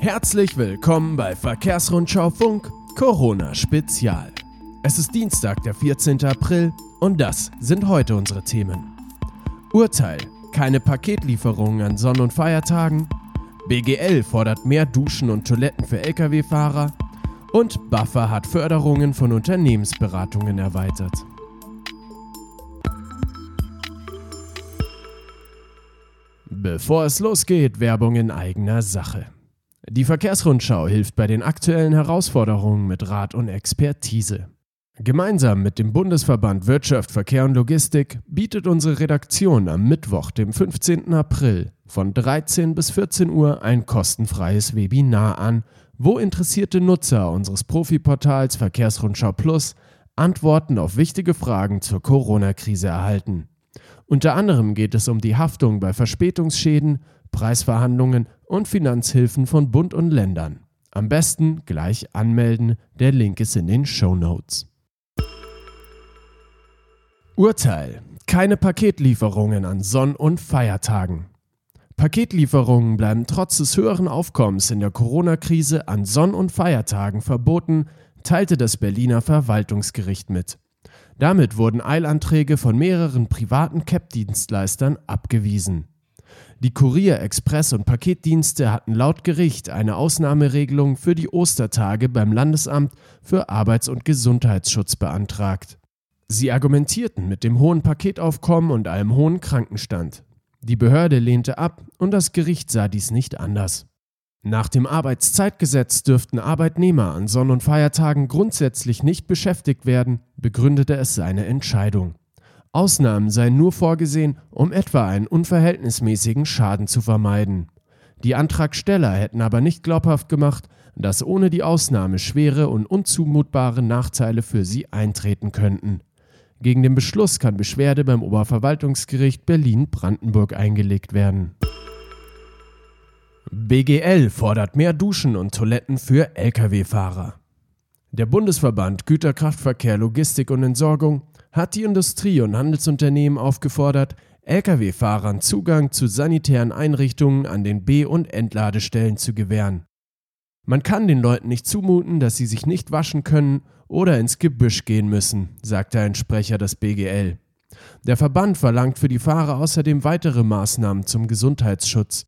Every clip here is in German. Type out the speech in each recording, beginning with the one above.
Herzlich willkommen bei Verkehrsrundschau Funk Corona Spezial. Es ist Dienstag, der 14. April und das sind heute unsere Themen. Urteil: Keine Paketlieferungen an Sonn- und Feiertagen. BGL fordert mehr Duschen und Toiletten für Lkw-Fahrer. Und Buffer hat Förderungen von Unternehmensberatungen erweitert. Bevor es losgeht, Werbung in eigener Sache. Die Verkehrsrundschau hilft bei den aktuellen Herausforderungen mit Rat und Expertise. Gemeinsam mit dem Bundesverband Wirtschaft, Verkehr und Logistik bietet unsere Redaktion am Mittwoch, dem 15. April von 13 bis 14 Uhr ein kostenfreies Webinar an, wo interessierte Nutzer unseres Profiportals Verkehrsrundschau Plus Antworten auf wichtige Fragen zur Corona-Krise erhalten. Unter anderem geht es um die Haftung bei Verspätungsschäden, Preisverhandlungen und Finanzhilfen von Bund und Ländern. Am besten gleich anmelden, der Link ist in den Show Notes. Urteil. Keine Paketlieferungen an Sonn- und Feiertagen. Paketlieferungen bleiben trotz des höheren Aufkommens in der Corona-Krise an Sonn- und Feiertagen verboten, teilte das Berliner Verwaltungsgericht mit. Damit wurden Eilanträge von mehreren privaten CAP-Dienstleistern abgewiesen. Die Kurier-, Express- und Paketdienste hatten laut Gericht eine Ausnahmeregelung für die Ostertage beim Landesamt für Arbeits- und Gesundheitsschutz beantragt. Sie argumentierten mit dem hohen Paketaufkommen und einem hohen Krankenstand. Die Behörde lehnte ab und das Gericht sah dies nicht anders. Nach dem Arbeitszeitgesetz dürften Arbeitnehmer an Sonn- und Feiertagen grundsätzlich nicht beschäftigt werden, begründete es seine Entscheidung. Ausnahmen seien nur vorgesehen, um etwa einen unverhältnismäßigen Schaden zu vermeiden. Die Antragsteller hätten aber nicht glaubhaft gemacht, dass ohne die Ausnahme schwere und unzumutbare Nachteile für sie eintreten könnten. Gegen den Beschluss kann Beschwerde beim Oberverwaltungsgericht Berlin-Brandenburg eingelegt werden. BGL fordert mehr Duschen und Toiletten für Lkw-Fahrer. Der Bundesverband Güterkraftverkehr, Logistik und Entsorgung hat die Industrie- und Handelsunternehmen aufgefordert, Lkw-Fahrern Zugang zu sanitären Einrichtungen an den B- und Entladestellen zu gewähren. Man kann den Leuten nicht zumuten, dass sie sich nicht waschen können oder ins Gebüsch gehen müssen, sagte ein Sprecher des BGL. Der Verband verlangt für die Fahrer außerdem weitere Maßnahmen zum Gesundheitsschutz.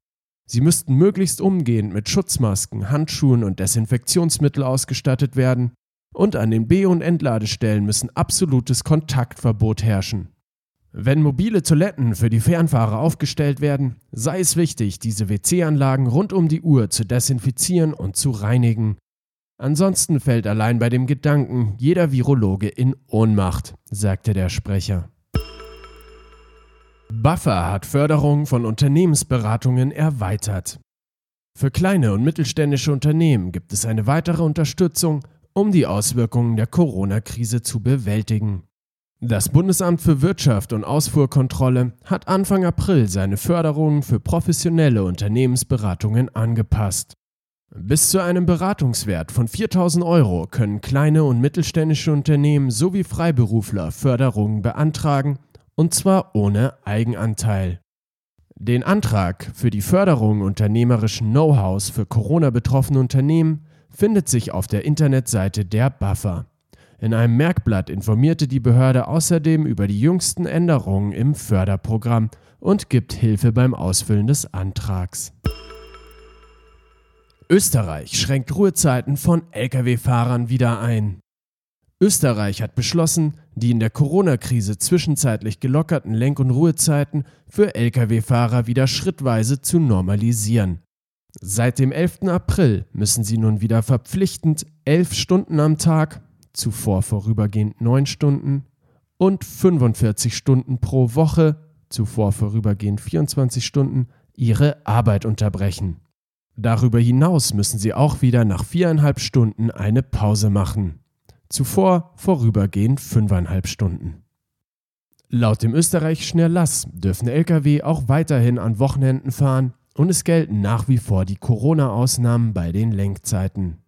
Sie müssten möglichst umgehend mit Schutzmasken, Handschuhen und Desinfektionsmittel ausgestattet werden und an den B- und Entladestellen müssen absolutes Kontaktverbot herrschen. Wenn mobile Toiletten für die Fernfahrer aufgestellt werden, sei es wichtig, diese WC-Anlagen rund um die Uhr zu desinfizieren und zu reinigen. Ansonsten fällt allein bei dem Gedanken jeder Virologe in Ohnmacht, sagte der Sprecher. Buffer hat Förderung von Unternehmensberatungen erweitert. Für kleine und mittelständische Unternehmen gibt es eine weitere Unterstützung, um die Auswirkungen der Corona-Krise zu bewältigen. Das Bundesamt für Wirtschaft und Ausfuhrkontrolle hat Anfang April seine Förderungen für professionelle Unternehmensberatungen angepasst. Bis zu einem Beratungswert von 4000 Euro können kleine und mittelständische Unternehmen sowie Freiberufler Förderungen beantragen, und zwar ohne Eigenanteil. Den Antrag für die Förderung unternehmerischen Know-hows für Corona-betroffene Unternehmen findet sich auf der Internetseite der Buffer. In einem Merkblatt informierte die Behörde außerdem über die jüngsten Änderungen im Förderprogramm und gibt Hilfe beim Ausfüllen des Antrags. Österreich schränkt Ruhezeiten von Lkw-Fahrern wieder ein. Österreich hat beschlossen, die in der Corona-Krise zwischenzeitlich gelockerten Lenk- und Ruhezeiten für Lkw-Fahrer wieder schrittweise zu normalisieren. Seit dem 11. April müssen sie nun wieder verpflichtend elf Stunden am Tag, zuvor vorübergehend neun Stunden, und 45 Stunden pro Woche, zuvor vorübergehend 24 Stunden, ihre Arbeit unterbrechen. Darüber hinaus müssen sie auch wieder nach viereinhalb Stunden eine Pause machen. Zuvor vorübergehend fünfeinhalb Stunden. Laut dem österreichischen Erlass dürfen Lkw auch weiterhin an Wochenenden fahren und es gelten nach wie vor die Corona-Ausnahmen bei den Lenkzeiten.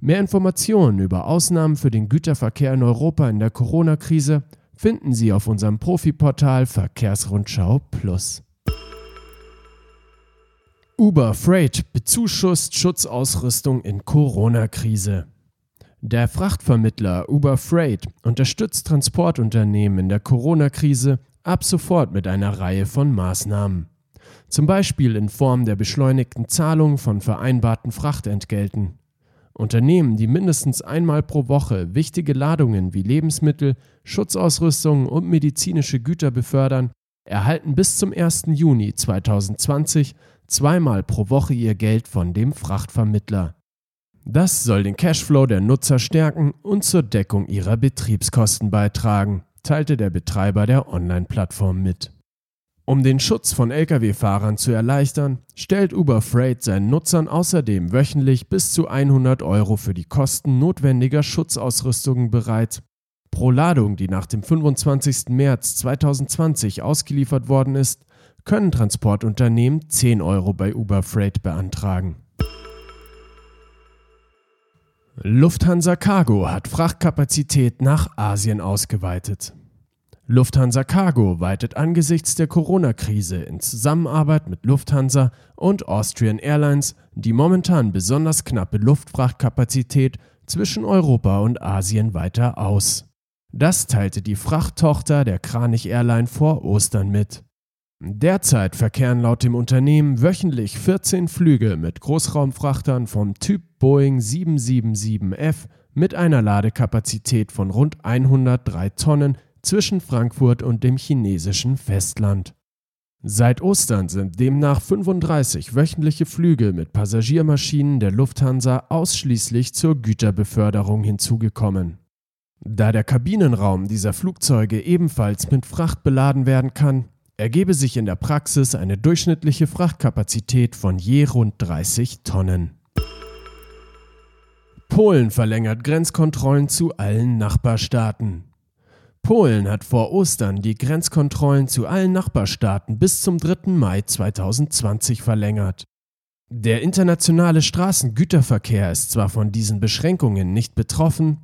Mehr Informationen über Ausnahmen für den Güterverkehr in Europa in der Corona-Krise finden Sie auf unserem Profiportal Verkehrsrundschau Plus. Uber Freight bezuschusst Schutzausrüstung in Corona-Krise. Der Frachtvermittler Uber Freight unterstützt Transportunternehmen in der Corona-Krise ab sofort mit einer Reihe von Maßnahmen. Zum Beispiel in Form der beschleunigten Zahlung von vereinbarten Frachtentgelten. Unternehmen, die mindestens einmal pro Woche wichtige Ladungen wie Lebensmittel, Schutzausrüstung und medizinische Güter befördern, erhalten bis zum 1. Juni 2020 zweimal pro Woche ihr Geld von dem Frachtvermittler. Das soll den Cashflow der Nutzer stärken und zur Deckung ihrer Betriebskosten beitragen, teilte der Betreiber der Online-Plattform mit. Um den Schutz von Lkw-Fahrern zu erleichtern, stellt Uber Freight seinen Nutzern außerdem wöchentlich bis zu 100 Euro für die Kosten notwendiger Schutzausrüstungen bereit. Pro Ladung, die nach dem 25. März 2020 ausgeliefert worden ist, können Transportunternehmen 10 Euro bei Uber Freight beantragen. Lufthansa Cargo hat Frachtkapazität nach Asien ausgeweitet. Lufthansa Cargo weitet angesichts der Corona-Krise in Zusammenarbeit mit Lufthansa und Austrian Airlines die momentan besonders knappe Luftfrachtkapazität zwischen Europa und Asien weiter aus. Das teilte die Frachttochter der Kranich Airline vor Ostern mit. Derzeit verkehren laut dem Unternehmen wöchentlich 14 Flüge mit Großraumfrachtern vom Typ Boeing 777F mit einer Ladekapazität von rund 103 Tonnen zwischen Frankfurt und dem chinesischen Festland. Seit Ostern sind demnach 35 wöchentliche Flüge mit Passagiermaschinen der Lufthansa ausschließlich zur Güterbeförderung hinzugekommen. Da der Kabinenraum dieser Flugzeuge ebenfalls mit Fracht beladen werden kann, ergebe sich in der Praxis eine durchschnittliche Frachtkapazität von je rund 30 Tonnen. Polen verlängert Grenzkontrollen zu allen Nachbarstaaten. Polen hat vor Ostern die Grenzkontrollen zu allen Nachbarstaaten bis zum 3. Mai 2020 verlängert. Der internationale Straßengüterverkehr ist zwar von diesen Beschränkungen nicht betroffen,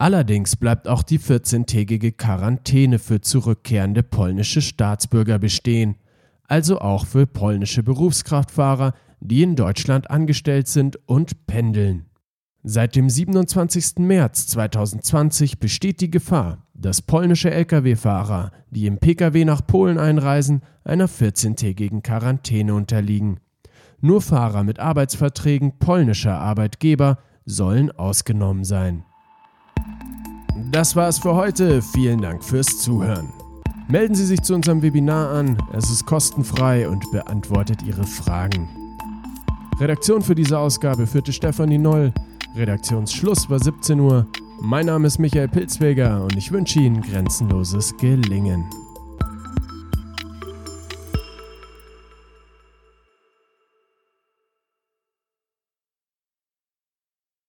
Allerdings bleibt auch die 14-tägige Quarantäne für zurückkehrende polnische Staatsbürger bestehen, also auch für polnische Berufskraftfahrer, die in Deutschland angestellt sind und pendeln. Seit dem 27. März 2020 besteht die Gefahr, dass polnische Lkw-Fahrer, die im Pkw nach Polen einreisen, einer 14-tägigen Quarantäne unterliegen. Nur Fahrer mit Arbeitsverträgen polnischer Arbeitgeber sollen ausgenommen sein. Das war es für heute. Vielen Dank fürs Zuhören. Melden Sie sich zu unserem Webinar an. Es ist kostenfrei und beantwortet Ihre Fragen. Redaktion für diese Ausgabe führte Stefanie Noll. Redaktionsschluss war 17 Uhr. Mein Name ist Michael Pilzweger und ich wünsche Ihnen grenzenloses Gelingen.